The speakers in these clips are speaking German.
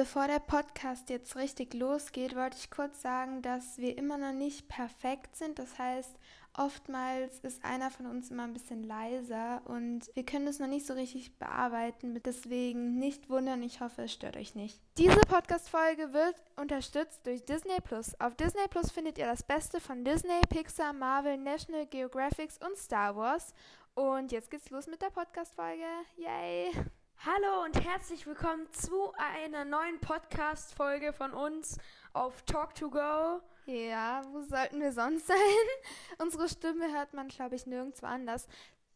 Bevor der Podcast jetzt richtig losgeht, wollte ich kurz sagen, dass wir immer noch nicht perfekt sind. Das heißt, oftmals ist einer von uns immer ein bisschen leiser und wir können es noch nicht so richtig bearbeiten. Deswegen nicht wundern, ich hoffe, es stört euch nicht. Diese Podcast-Folge wird unterstützt durch Disney Plus. Auf Disney Plus findet ihr das Beste von Disney, Pixar, Marvel, National Geographic und Star Wars. Und jetzt geht's los mit der Podcast-Folge. Yay! Hallo und herzlich willkommen zu einer neuen Podcast-Folge von uns auf Talk to Go. Ja, wo sollten wir sonst sein? Unsere Stimme hört man, glaube ich, nirgendwo anders.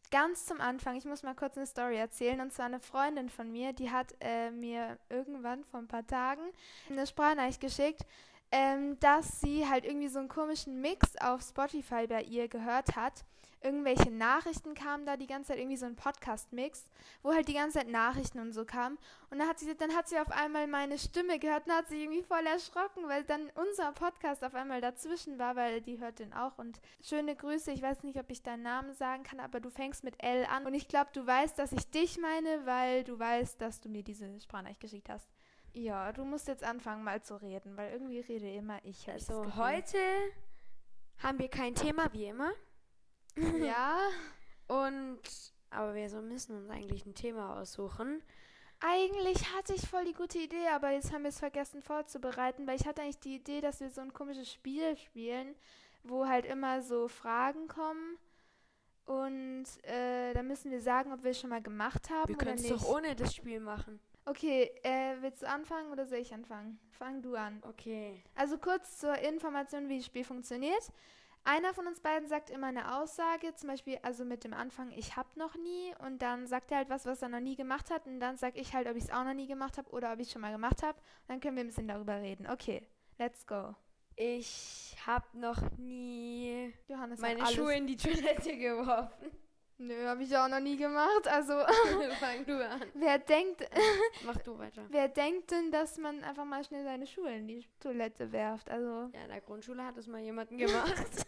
Ganz zum Anfang, ich muss mal kurz eine Story erzählen. Und zwar eine Freundin von mir, die hat äh, mir irgendwann vor ein paar Tagen eine Sprachnachricht geschickt, ähm, dass sie halt irgendwie so einen komischen Mix auf Spotify bei ihr gehört hat irgendwelche Nachrichten kamen da die ganze Zeit, irgendwie so ein Podcast-Mix, wo halt die ganze Zeit Nachrichten und so kamen. Und dann hat sie, dann hat sie auf einmal meine Stimme gehört und hat sich irgendwie voll erschrocken, weil dann unser Podcast auf einmal dazwischen war, weil die hört den auch. Und schöne Grüße, ich weiß nicht, ob ich deinen Namen sagen kann, aber du fängst mit L an. Und ich glaube, du weißt, dass ich dich meine, weil du weißt, dass du mir diese Sprachnachricht geschickt hast. Ja, du musst jetzt anfangen mal zu reden, weil irgendwie rede immer ich. Also heute haben wir kein Thema wie immer. Ja. Und, aber wir so müssen uns eigentlich ein Thema aussuchen. Eigentlich hatte ich voll die gute Idee, aber jetzt haben wir es vergessen vorzubereiten, weil ich hatte eigentlich die Idee, dass wir so ein komisches Spiel spielen, wo halt immer so Fragen kommen. Und äh, da müssen wir sagen, ob wir es schon mal gemacht haben wir oder nicht. Wir können es doch ohne das Spiel machen. Okay, äh, willst du anfangen oder soll ich anfangen? Fang du an. Okay. Also kurz zur Information, wie das Spiel funktioniert. Einer von uns beiden sagt immer eine Aussage, zum Beispiel also mit dem Anfang, ich hab noch nie und dann sagt er halt was, was er noch nie gemacht hat und dann sag ich halt, ob ich es auch noch nie gemacht habe oder ob ich es schon mal gemacht habe. Dann können wir ein bisschen darüber reden. Okay, let's go. Ich hab noch nie Johannes meine Schuhe in die Toilette geworfen. Nö, habe ich auch noch nie gemacht. Also fang du an. Wer denkt, mach du weiter. Wer denkt denn, dass man einfach mal schnell seine Schuhe in die Toilette werft? Also ja, in der Grundschule hat es mal jemanden gemacht.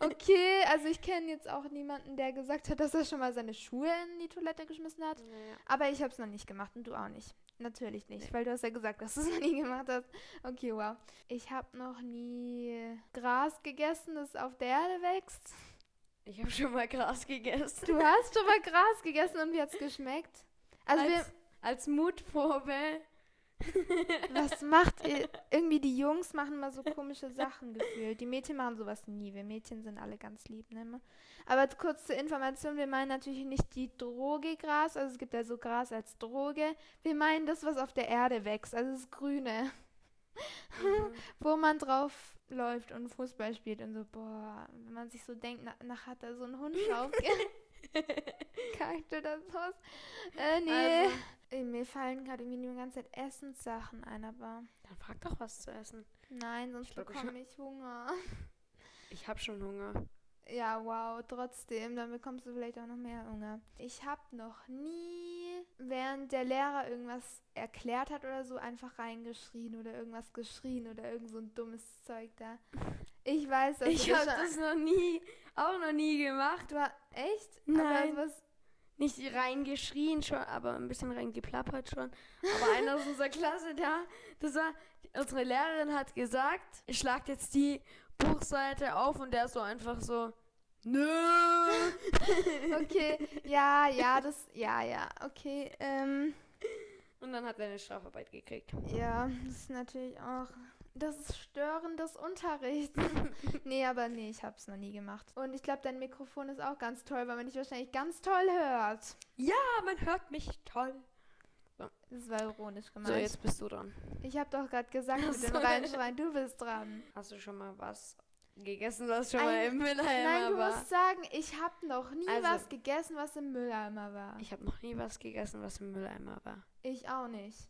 okay, also ich kenne jetzt auch niemanden, der gesagt hat, dass er schon mal seine Schuhe in die Toilette geschmissen hat. Naja. Aber ich habe es noch nicht gemacht und du auch nicht. Natürlich nicht, nee. weil du hast ja gesagt, dass du es noch nie gemacht hast. Okay, wow. Ich habe noch nie Gras gegessen, das auf der Erde wächst. Ich habe schon mal Gras gegessen. Du hast schon mal Gras gegessen und wie hat's geschmeckt? Also als, wir, als Mutprobe. Was macht ihr? Irgendwie die Jungs machen mal so komische Sachen gefühlt. Die Mädchen machen sowas nie. Wir Mädchen sind alle ganz lieb, ne? Aber kurz zur Information, wir meinen natürlich nicht die Droge Gras, also es gibt ja so Gras als Droge. Wir meinen das, was auf der Erde wächst, also das Grüne. Mhm. Wo man drauf läuft und Fußball spielt und so, boah, wenn man sich so denkt, nach, nach hat da so ein Hund drauf. Kackt das aus? Äh, nee. Also. Ey, mir fallen gerade irgendwie die ganze Zeit Essenssachen ein, aber. Dann frag doch was zu essen. Nein, sonst bekomme ich, ich Hunger. Ich hab schon Hunger. Ja, wow, trotzdem, dann bekommst du vielleicht auch noch mehr Hunger. Ich habe noch nie, während der Lehrer irgendwas erklärt hat oder so, einfach reingeschrien oder irgendwas geschrien oder irgend so ein dummes Zeug da. Ich weiß das. Ich habe das noch nie, auch noch nie gemacht. War echt? Nein. Aber was, nicht reingeschrien schon, aber ein bisschen reingeplappert schon. Aber einer aus unserer Klasse da, das war, unsere Lehrerin hat gesagt, ich schlag jetzt die Buchseite auf und der ist so einfach so, nö. okay, ja, ja, das, ja, ja, okay. Ähm, und dann hat er eine Strafarbeit gekriegt. Ja, das ist natürlich auch, das ist Stören des Unterrichts. nee, aber nee, ich hab's noch nie gemacht. Und ich glaube, dein Mikrofon ist auch ganz toll, weil man dich wahrscheinlich ganz toll hört. Ja, man hört mich toll. So. Das war ironisch gemeint. So, jetzt bist du dran. Ich habe doch gerade gesagt, mit dem Reinschreien, du bist dran. Hast du schon mal was gegessen, was schon Ein, mal im Mülleimer war? Nein, du musst sagen, ich habe noch nie also, was gegessen, was im Mülleimer war. Ich habe noch nie was gegessen, was im Mülleimer war. Ich auch nicht.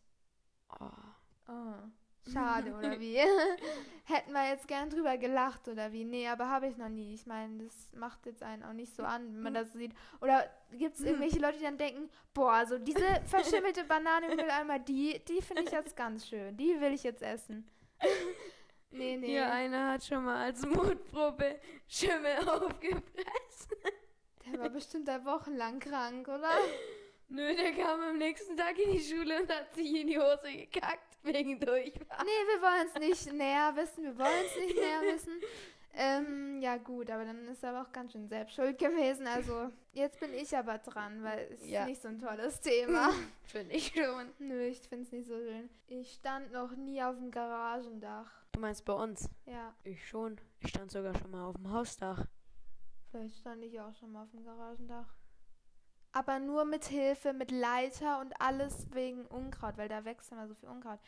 Oh. Oh. Schade, oder wie? Hätten wir jetzt gern drüber gelacht, oder wie? Nee, aber habe ich noch nie. Ich meine, das macht jetzt einen auch nicht so an, wenn man das sieht. Oder gibt es irgendwelche Leute, die dann denken, boah, so diese verschimmelte Banane im Mülleimer, die, die finde ich jetzt ganz schön. Die will ich jetzt essen. nee, nee. Hier einer hat schon mal als Mutprobe Schimmel aufgepresst. Der war bestimmt da wochenlang krank, oder? Nö, der kam am nächsten Tag in die Schule und hat sich in die Hose gekackt wegen Durchfall. Nee, wir wollen es nicht näher wissen. Wir wollen es nicht näher wissen. Ähm, ja gut, aber dann ist er aber auch ganz schön selbst schuld gewesen. Also jetzt bin ich aber dran, weil es Ja. ist nicht so ein tolles Thema. Finde ich schon. Nö, ich finde es nicht so schön. Ich stand noch nie auf dem Garagendach. Du meinst bei uns? Ja, Ich schon. Ich stand sogar schon mal auf dem Hausdach. vielleicht stand ich auch schon mal auf dem Garagendach. Aber nur mit Hilfe, mit Leiter und alles wegen Unkraut, weil da wächst immer so viel Unkraut.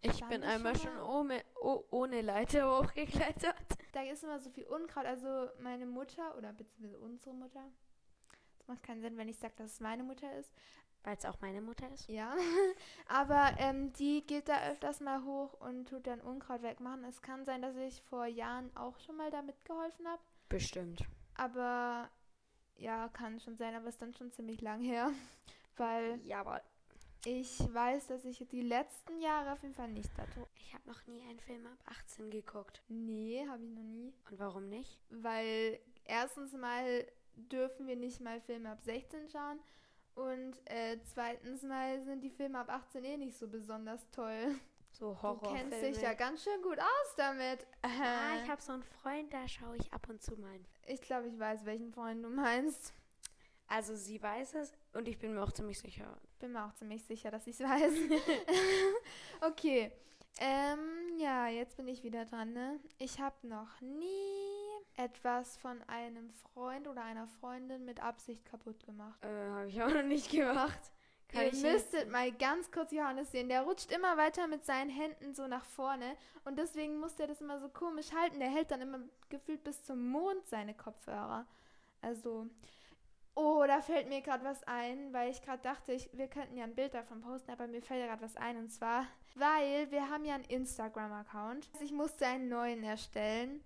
Ich Stand bin ich einmal schon schon ohne, oh, ohne Leiter hochgeklettert. Da ist immer so viel Unkraut. Also meine Mutter oder beziehungsweise unsere Mutter. Das macht keinen Sinn, wenn ich sage, dass es meine Mutter ist. Weil es auch meine Mutter ist. Ja, aber ähm, die geht da öfters mal hoch und tut dann Unkraut wegmachen. Es kann sein, dass ich vor Jahren auch schon mal da mitgeholfen habe. Bestimmt. Aber ja, kann schon sein, aber ist dann schon ziemlich lang her. Weil Ja, aber ich weiß, dass ich die letzten Jahre auf jeden Fall nicht da tue. ich habe noch nie einen Film ab 18 geguckt. Nee, habe ich noch nie. Und warum nicht? Weil erstens mal dürfen wir nicht mal Filme ab 16 schauen. Und äh, zweitens mal sind die Filme ab 18 eh nicht so besonders toll. So Du Horrorfilme. kennst dich ja ganz schön gut aus damit. Ah, ich habe so einen Freund, da schaue ich ab und zu mal. ich glaube, ich weiß, welchen Freund du meinst. Also sie weiß es und ich bin mir auch ziemlich sicher. Bin mir auch ziemlich sicher, dass ich es weiß. okay. Ähm, ja, jetzt bin ich wieder dran, ne? Ich habe noch nie etwas von einem Freund oder einer Freundin mit Absicht kaputt gemacht. Äh, habe ich auch noch nicht gemacht. Kann Ihr müsstet mal ganz kurz Johannes sehen. Der rutscht immer weiter mit seinen Händen so nach vorne und deswegen muss der das immer so komisch halten. Der hält dann immer gefühlt bis zum Mond seine Kopfhörer. Also, oh, da fällt mir gerade was ein, weil ich gerade dachte, ich, wir könnten ja ein Bild davon posten, aber mir fällt gerade was ein und zwar, weil wir haben ja einen Instagram-Account. Ich musste einen neuen erstellen.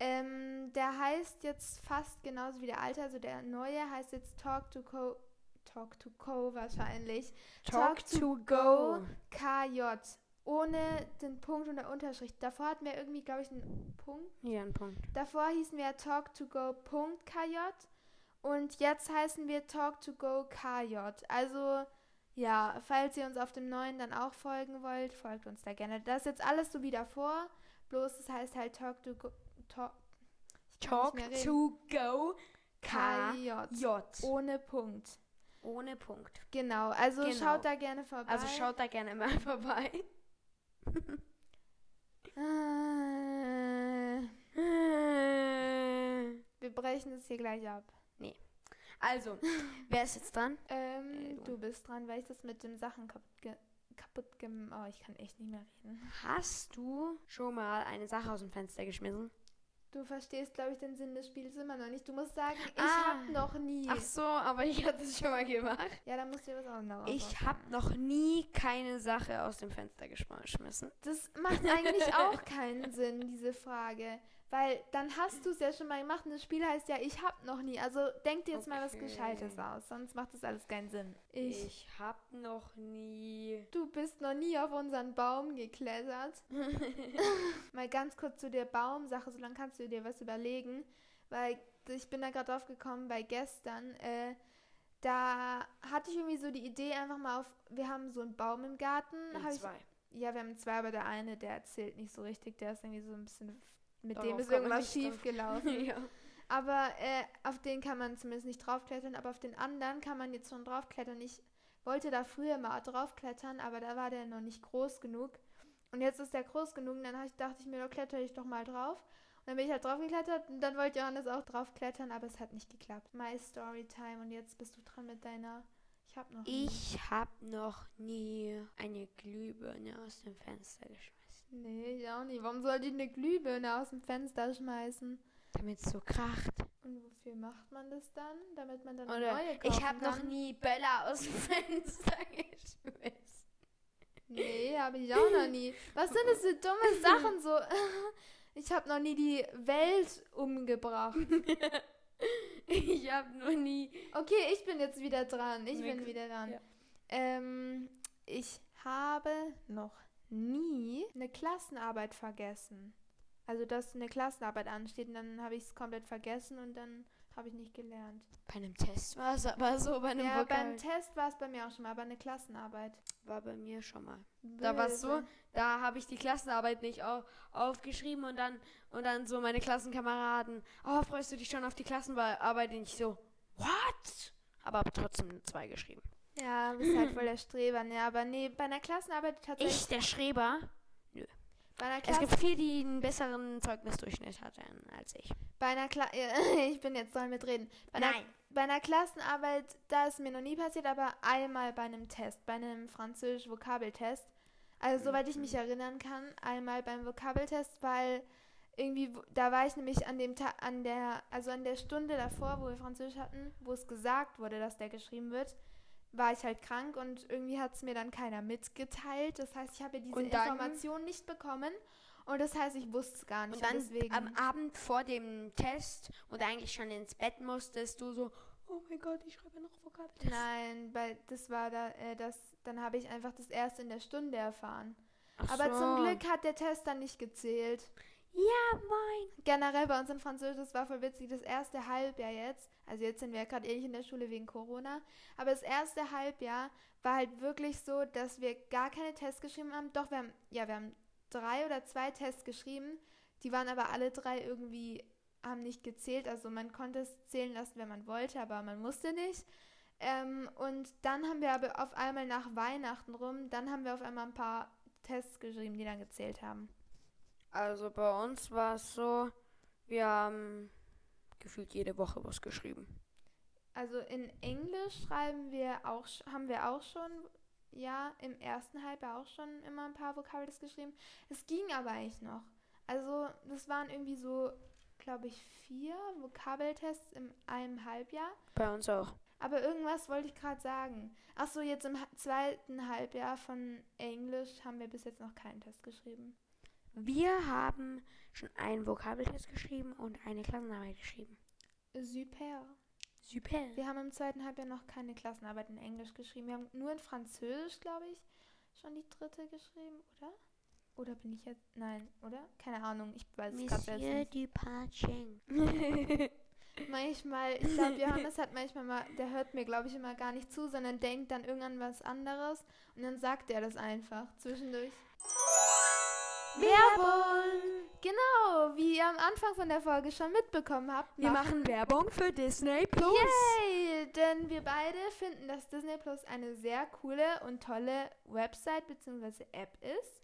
Ähm, der heißt jetzt fast genauso wie der alte, also der neue heißt jetzt Talk to Co. Talk to Co wahrscheinlich. Talk to go. KJ. Ohne den Punkt und der Unterschrift. Davor hatten wir irgendwie, glaube ich, einen Punkt. Hier ein Punkt. Davor hießen wir talk2go.kj und jetzt heißen wir talk2go.kj. Also, ja, falls ihr uns auf dem neuen dann auch folgen wollt, folgt uns da gerne. Das ist jetzt alles so wie davor, bloß es heißt halt talk2go. Talk, ich kann Talk reden. to go. K. KJ. J. Ohne Punkt. Ohne Punkt. Genau, also Genau. schaut da gerne vorbei. Also schaut da gerne mal vorbei. Äh, wir brechen es hier gleich ab. Also, wer ist jetzt dran? Ähm, Äh, du. du bist dran, weil ich das mit den Sachen kaputt, ge kaputt gem Oh, ich kann echt nicht mehr reden. Hast du schon mal eine Sache aus dem Fenster geschmissen? Du verstehst, glaube ich, den Sinn des Spiels immer noch nicht. Du musst sagen, ich Ah. habe noch nie. Ach so, aber ich hatte es schon mal gemacht. Ja, dann musst du dir was anderes Ich habe noch nie keine Sache aus dem Fenster geschmissen. Das macht eigentlich auch keinen Sinn, diese Frage. Weil dann hast du es ja schon mal gemacht und das Spiel heißt ja, ich habe noch nie. Also denk dir jetzt mal was Okay. Gescheites aus, sonst macht das alles keinen Sinn. Ich. Ich habe noch nie. Du bist noch nie auf unseren Baum geklettert. Mal ganz kurz zu der Baumsache, so lange kannst du dir was überlegen, weil ich bin da gerade drauf gekommen, bei gestern, äh, da hatte ich irgendwie so die Idee einfach mal auf, wir haben so einen Baum im Garten, hab ich, zwei. ja, wir haben zwei, aber der eine, der erzählt nicht so richtig, der ist irgendwie so ein bisschen, mit Darauf dem ist irgendwas schief gelaufen. ja. Aber äh, auf den kann man zumindest nicht draufklettern, aber auf den anderen kann man jetzt schon draufklettern. Ich wollte da früher mal draufklettern, aber da war der noch nicht groß genug. Und jetzt ist der groß genug und dann ich, dachte ich mir, da kletter ich doch mal drauf. Und dann bin ich halt draufgeklettert und dann wollte Johannes auch draufklettern, aber es hat nicht geklappt. My Story Time und jetzt bist du dran mit deiner. Ich hab noch. nie. Ich habe noch nie eine Glühbirne aus dem Fenster geschmissen. Nee, ich auch nicht. Warum sollte ich eine Glühbirne aus dem Fenster schmeißen? Damit es so kracht. Und wofür macht man das dann? Damit man dann Oder eine neue ich kaufen habe noch nie Böller aus dem Fenster geschmissen. Nee, habe ich auch noch nie. Was sind das für dumme Sachen so? Ich habe noch nie die Welt umgebracht. Ich habe noch nie. Okay, ich bin jetzt wieder dran. Ich Nee, bin wieder dran. Ja. Ähm, ich habe noch nie eine Klassenarbeit vergessen. Also, dass eine Klassenarbeit ansteht und dann habe ich es komplett vergessen und dann Habe ich nicht gelernt. Bei einem Test war es aber so, bei einem Ja, Vokal. beim Test war es bei mir auch schon mal, aber eine Klassenarbeit. war bei mir schon mal. Da war es so, da habe ich die Klassenarbeit nicht au aufgeschrieben und dann und dann so meine Klassenkameraden, oh, freust du dich schon auf die Klassenarbeit? Und ich so, what? Aber hab trotzdem eine 2 geschrieben. Ja, bist halt voll der Streber. Ne, aber nee, bei einer Klassenarbeit tatsächlich. Ich, der Schreber. Bei einer, Es Klasse, gibt viele, die einen besseren Zeugnisdurchschnitt hatten als ich. bei einer Kla Ich bin jetzt soll mitreden. Bei einer, bei einer Klassenarbeit, da ist mir noch nie passiert, aber einmal bei einem Test, bei einem Französisch-Vokabeltest. Also, soweit ich mich erinnern kann, einmal beim Vokabeltest, weil irgendwie, da war ich nämlich an dem Tag, an der, also an der Stunde davor, wo wir Französisch hatten, wo es gesagt wurde, dass der geschrieben wird, war ich halt krank und irgendwie hat es mir dann keiner mitgeteilt. Das heißt, ich habe ja diese Und dann- Information nicht bekommen. Und das heißt, ich wusste es gar nicht. Und dann deswegen. am Abend vor dem Test und eigentlich schon ins Bett musstest du so, oh mein Gott, ich schreibe noch Vokabeltest. Nein, weil das war da, äh, das, dann habe ich einfach das erste in der Stunde erfahren. Ach Aber so. zum Glück hat der Test dann nicht gezählt. Ja, mein. Generell bei uns in Französisch, das war voll witzig, das erste Halbjahr jetzt, also jetzt sind wir ja gerade eh nicht in der Schule wegen Corona, aber das erste Halbjahr war halt wirklich so, dass wir gar keine Tests geschrieben haben. Doch, wir haben, ja, wir haben drei oder zwei Tests geschrieben, die waren aber alle drei irgendwie, haben nicht gezählt, also man konnte es zählen lassen, wenn man wollte, aber man musste nicht. Ähm, und dann haben wir aber auf einmal nach Weihnachten rum, dann haben wir auf einmal ein paar Tests geschrieben, die dann gezählt haben. Also bei uns war es so, wir haben gefühlt jede Woche was geschrieben. Also in Englisch schreiben wir auch, haben wir auch schon, ja, im ersten Halbjahr auch schon immer ein paar Vokabeltests geschrieben. Es ging aber eigentlich noch. Also das waren irgendwie so, glaube ich, vier Vokabeltests in einem Halbjahr. Bei uns auch. Aber irgendwas wollte ich gerade sagen. Ach so, jetzt im zweiten Halbjahr von Englisch haben wir bis jetzt noch keinen Test geschrieben. Wir haben schon einen Vokabeltest geschrieben und eine Klassenarbeit geschrieben. Super. Super. Wir haben im zweiten Halbjahr noch keine Klassenarbeit in Englisch geschrieben. Wir haben nur in Französisch, glaube ich, schon die dritte geschrieben, oder? Oder bin ich jetzt. Nein, oder? Keine Ahnung, ich weiß es gerade selbst nicht. Duparcheng. Manchmal, ich glaube, Johannes hat manchmal mal, der hört mir, glaube ich, immer gar nicht zu, sondern denkt dann irgendwann was anderes und dann sagt er das einfach zwischendurch. Werbung! Genau, wie ihr am Anfang von der Folge schon mitbekommen habt. Wir machen Werbung für Disney Plus. Yay! Denn wir beide finden, dass Disney Plus eine sehr coole und tolle Website bzw. App ist.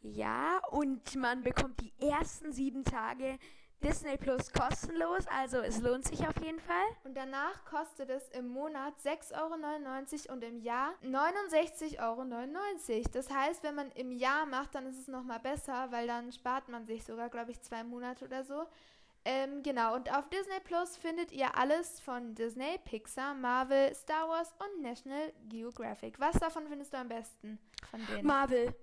Ja, und man bekommt die ersten sieben Tage Disney Plus kostenlos, also es lohnt sich auf jeden Fall. Und danach kostet es im Monat 6,99 Euro und im Jahr 69,99 Euro. Das heißt, wenn man im Jahr macht, dann ist es nochmal besser, weil dann spart man sich sogar, glaube ich, zwei Monate oder so. Ähm, genau, und auf Disney Plus findet ihr alles von Disney, Pixar, Marvel, Star Wars und National Geographic. Was davon findest du am besten von denen? Marvel.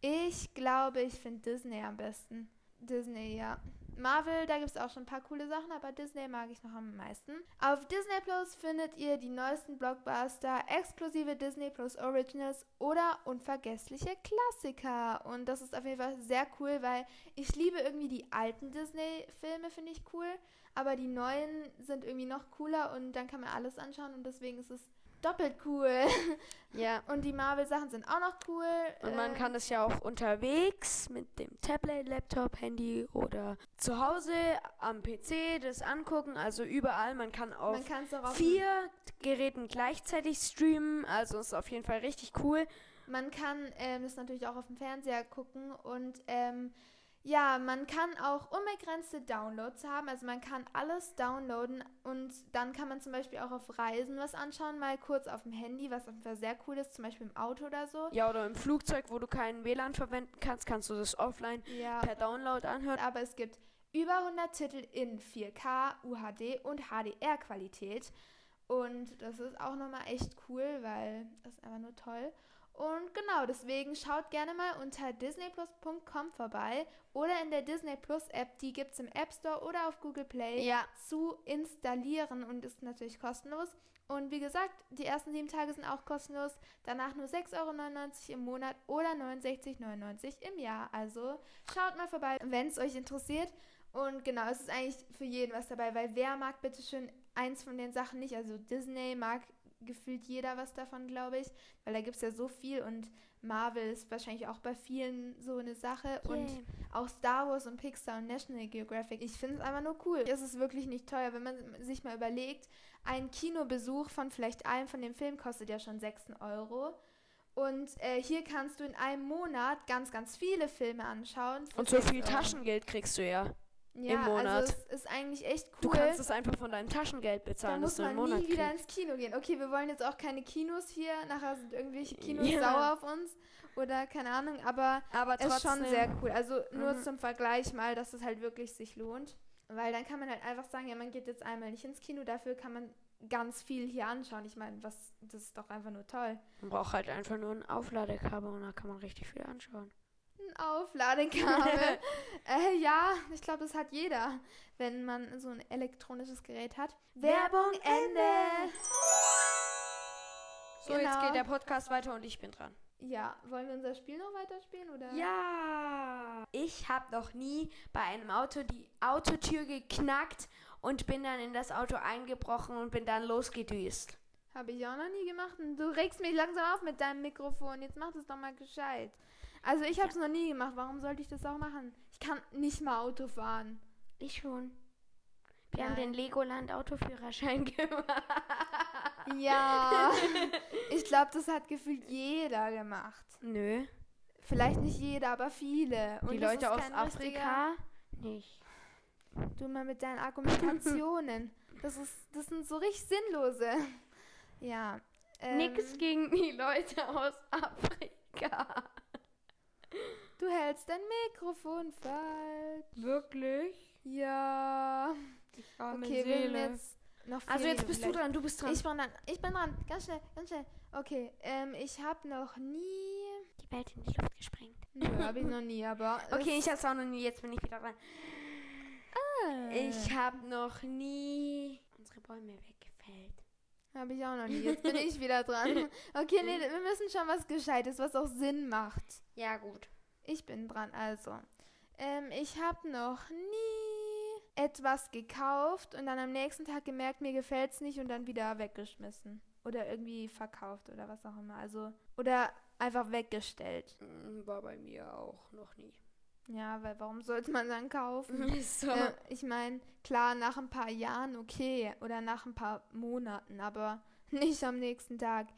Ich glaube, ich finde Disney am besten. Disney, ja. Marvel, da gibt es auch schon ein paar coole Sachen, aber Disney mag ich noch am meisten. Auf Disney Plus findet ihr die neuesten Blockbuster, exklusive Disney Plus Originals oder unvergessliche Klassiker. Und das ist auf jeden Fall sehr cool, weil ich liebe irgendwie die alten Disney-Filme, finde ich cool. Aber die neuen sind irgendwie noch cooler und dann kann man alles anschauen und deswegen ist es doppelt cool. Ja. Und die Marvel-Sachen sind auch noch cool. Und man Äh, kann das ja auch unterwegs mit dem Tablet, Laptop, Handy oder zu Hause am PC das angucken. Also überall. Man kann auf Man auf vier Geräten gleichzeitig streamen. Also ist auf jeden Fall richtig cool. Man kann ähm, das natürlich auch auf dem Fernseher gucken und ähm, ja, man kann auch unbegrenzte Downloads haben. Also man kann alles downloaden und dann kann man zum Beispiel auch auf Reisen was anschauen, mal kurz auf dem Handy, was auf jeden Fall sehr cool ist, zum Beispiel im Auto oder so. Ja, oder im Flugzeug, wo du keinen WLAN verwenden kannst, kannst du das offline Ja. per Download anhören. Aber es gibt über 100 Titel in 4K, UHD und HDR-Qualität. Und das ist auch nochmal echt cool, weil das ist einfach nur toll. Und genau, deswegen schaut gerne mal unter disneyplus.com vorbei oder in der Disney Plus App, die gibt es im App Store oder auf Google Play Ja. zu installieren und ist natürlich kostenlos. Und wie gesagt, die ersten sieben Tage sind auch kostenlos, danach nur 6,99 Euro im Monat oder 69,99 im Jahr. Also schaut mal vorbei, wenn es euch interessiert. Und genau, es ist eigentlich für jeden was dabei, weil wer mag bitte schön eins von den Sachen nicht? Also Disney mag gefühlt jeder was davon, glaube ich, weil da gibt es ja so viel und Marvel ist wahrscheinlich auch bei vielen so eine Sache Yay. und auch Star Wars und Pixar und National Geographic. Ich finde es einfach nur cool. Es ist wirklich nicht teuer, wenn man sich mal überlegt, ein Kinobesuch von vielleicht einem von den Filmen kostet ja schon 6 Euro. Und äh, hier kannst du in einem Monat ganz, ganz viele Filme anschauen. Und so 6 viel. Taschengeld kriegst du ja. Ja, im Monat. Also es ist eigentlich echt cool. Du kannst es einfach von deinem Taschengeld da bezahlen, muss dass du man nie wieder kriegst. ins Kino gehen. Okay, wir wollen jetzt auch keine Kinos hier. Nachher sind irgendwelche Kinos Ja. sauer auf uns. Oder keine Ahnung. Aber Aber es ist schon sehr cool. Also nur Mhm. zum Vergleich mal, dass es halt wirklich sich lohnt. Weil dann kann man halt einfach sagen, ja, man geht jetzt einmal nicht ins Kino. Dafür kann man ganz viel hier anschauen. Ich meine, was, das ist doch einfach nur toll. Man braucht halt einfach nur ein Aufladekabel und da kann man richtig viel anschauen. Ein Aufladekabel. äh, ja, ich glaube, das hat jeder, wenn man so ein elektronisches Gerät hat. Werbung Ende. So, jetzt Genau. geht der Podcast weiter und ich bin dran. Ja, wollen wir unser Spiel noch weiterspielen oder? Ja. Ich habe noch nie bei einem Auto die Autotür geknackt und bin dann in das Auto eingebrochen und bin dann losgedüst. Habe ich auch noch nie gemacht. Und du regst mich langsam auf mit deinem Mikrofon. Jetzt mach das doch mal gescheit. Also ich habe es noch nie gemacht. Warum sollte ich das auch machen? Ich kann nicht mal Auto fahren. Ich schon. Wir haben Nein. den Legoland Autoführerschein gemacht. Ja, ich glaube, das hat gefühlt jeder gemacht. Nö. Vielleicht nicht jeder, aber viele. Und Die Leute aus Afrika nicht. Du mal mit deinen Argumentationen. Das, ist, das sind so richtig sinnlose. Ja. Ähm, Nix gegen die Leute aus Afrika. Du hältst dein Mikrofon falsch. Wirklich? Ja. Arme Okay, wir Seele. haben jetzt noch vier also jetzt bist du gleich. dran, du bist dran. Ich bin dran. Ich bin dran. Ganz schnell, ganz schnell. Okay, ähm, ich habe noch nie. die Welt in die Luft gesprengt. Nö, habe ich noch nie, aber. Okay, ich hab's auch noch nie, jetzt bin ich wieder dran. Ich Ich hab noch nie unsere Bäume weggefällt. Habe ich auch noch nie. Jetzt bin ich wieder dran. Okay, nee, wir müssen schon was Gescheites, was auch Sinn macht. Ja, gut. Ich bin dran, also. Ähm, ich habe noch nie etwas gekauft und dann am nächsten Tag gemerkt, mir gefällt's nicht und dann wieder weggeschmissen. Oder irgendwie verkauft oder was auch immer. Also, oder einfach weggestellt. Mm, War bei mir auch noch nie. Ja, weil warum sollte man dann kaufen? so. Äh, ich meine, klar, nach ein paar Jahren okay oder nach ein paar Monaten, aber nicht am nächsten Tag.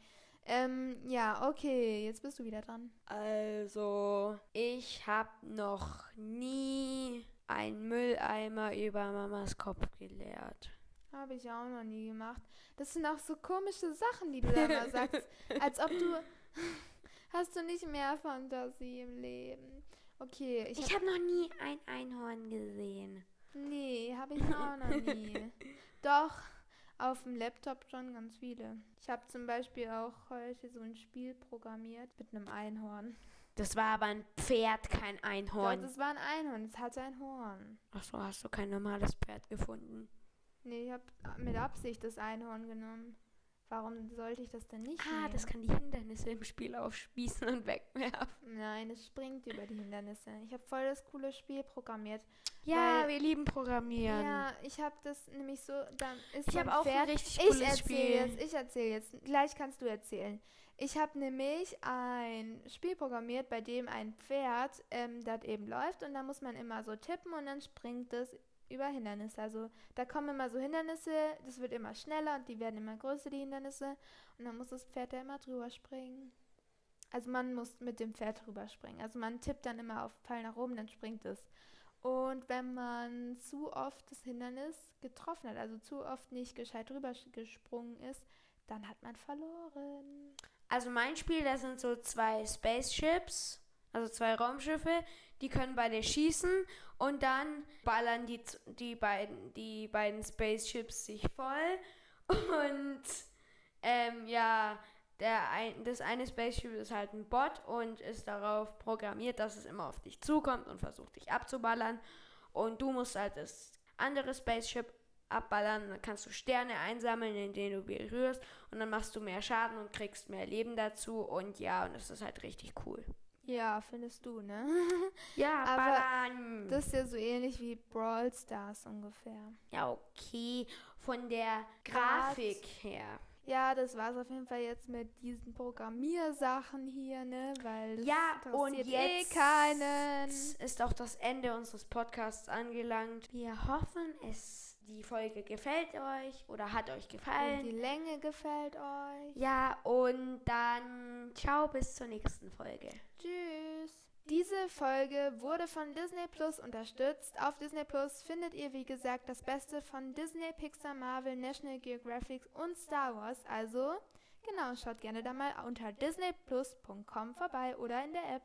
Ähm, ja, okay, jetzt bist du wieder dran. Also, ich hab noch nie einen Mülleimer über Mamas Kopf geleert. Habe ich auch noch nie gemacht. Das sind auch so komische Sachen, die du da mal sagst. Als ob du. Hast du nicht mehr Fantasie im Leben? Okay, ich, Ich hab, habe noch nie ein Einhorn gesehen. Nee, habe ich auch noch nie. Doch, auf dem Laptop schon ganz viele. Ich habe zum Beispiel auch heute so ein Spiel programmiert mit einem Einhorn. Das war aber ein Pferd, kein Doch, Einhorn. das war ein Einhorn, es hatte ein Horn. Achso, hast du kein normales Pferd gefunden? Nee, ich habe mit Absicht das Einhorn genommen. Warum sollte ich das denn nicht Ah, nehmen? das kann die Hindernisse im Spiel aufspießen und wegwerfen. Nein, es springt über die Hindernisse. Ich habe voll das coole Spiel programmiert. Ja, Weil- wir lieben Programmieren. Ja, ich habe das nämlich so, dann ist ich habe auch Pferd. ein richtig Ich cooles erzähle Spiel. jetzt, ich erzähle jetzt. Gleich kannst du erzählen. Ich habe nämlich ein Spiel programmiert, bei dem ein Pferd ähm, das eben läuft und da muss man immer so tippen und dann springt es über Hindernisse. Also da kommen immer so Hindernisse, das wird immer schneller und die werden immer größer, die Hindernisse. Und dann muss das Pferd da immer drüber springen. Also man muss mit dem Pferd drüber springen. Also man tippt dann immer auf Pfeil nach oben, dann springt es. Und wenn man zu oft das Hindernis getroffen hat, also zu oft nicht gescheit drüber gesprungen ist, dann hat man verloren. Also mein Spiel, da sind so zwei Spaceships, also zwei Raumschiffe, die können beide schießen und dann ballern die, die, beiden, die beiden Spaceships sich voll. Und ähm, ja, der ein, das eine Spaceship ist halt ein Bot und ist darauf programmiert, dass es immer auf dich zukommt und versucht dich abzuballern. Und du musst halt das andere Spaceship abballern, dann kannst du Sterne einsammeln, in denen du berührst. Und dann machst du mehr Schaden und kriegst mehr Leben dazu. Und ja, und das ist halt richtig cool. Ja, findest du, ne? Ja, Aber Ballern. Das ist ja so ähnlich wie Brawl Stars ungefähr. ja, okay. Von der Grad. Grafik her. Ja, das war's auf jeden Fall jetzt mit diesen Programmiersachen hier, ne? Weil das Ja, und interessiert jetzt eh keinen. ist auch das Ende unseres Podcasts angelangt. Wir hoffen, es die Folge gefällt euch oder hat euch Und gefallen. die Länge gefällt euch. Ja, und dann ciao bis zur nächsten Folge. Tschüss. Diese Folge wurde von Disney Plus unterstützt. Auf Disney Plus findet ihr, wie gesagt, das Beste von Disney, Pixar, Marvel, National Geographic und Star Wars. Also, genau, schaut gerne da mal unter disneyplus.com vorbei oder in der App.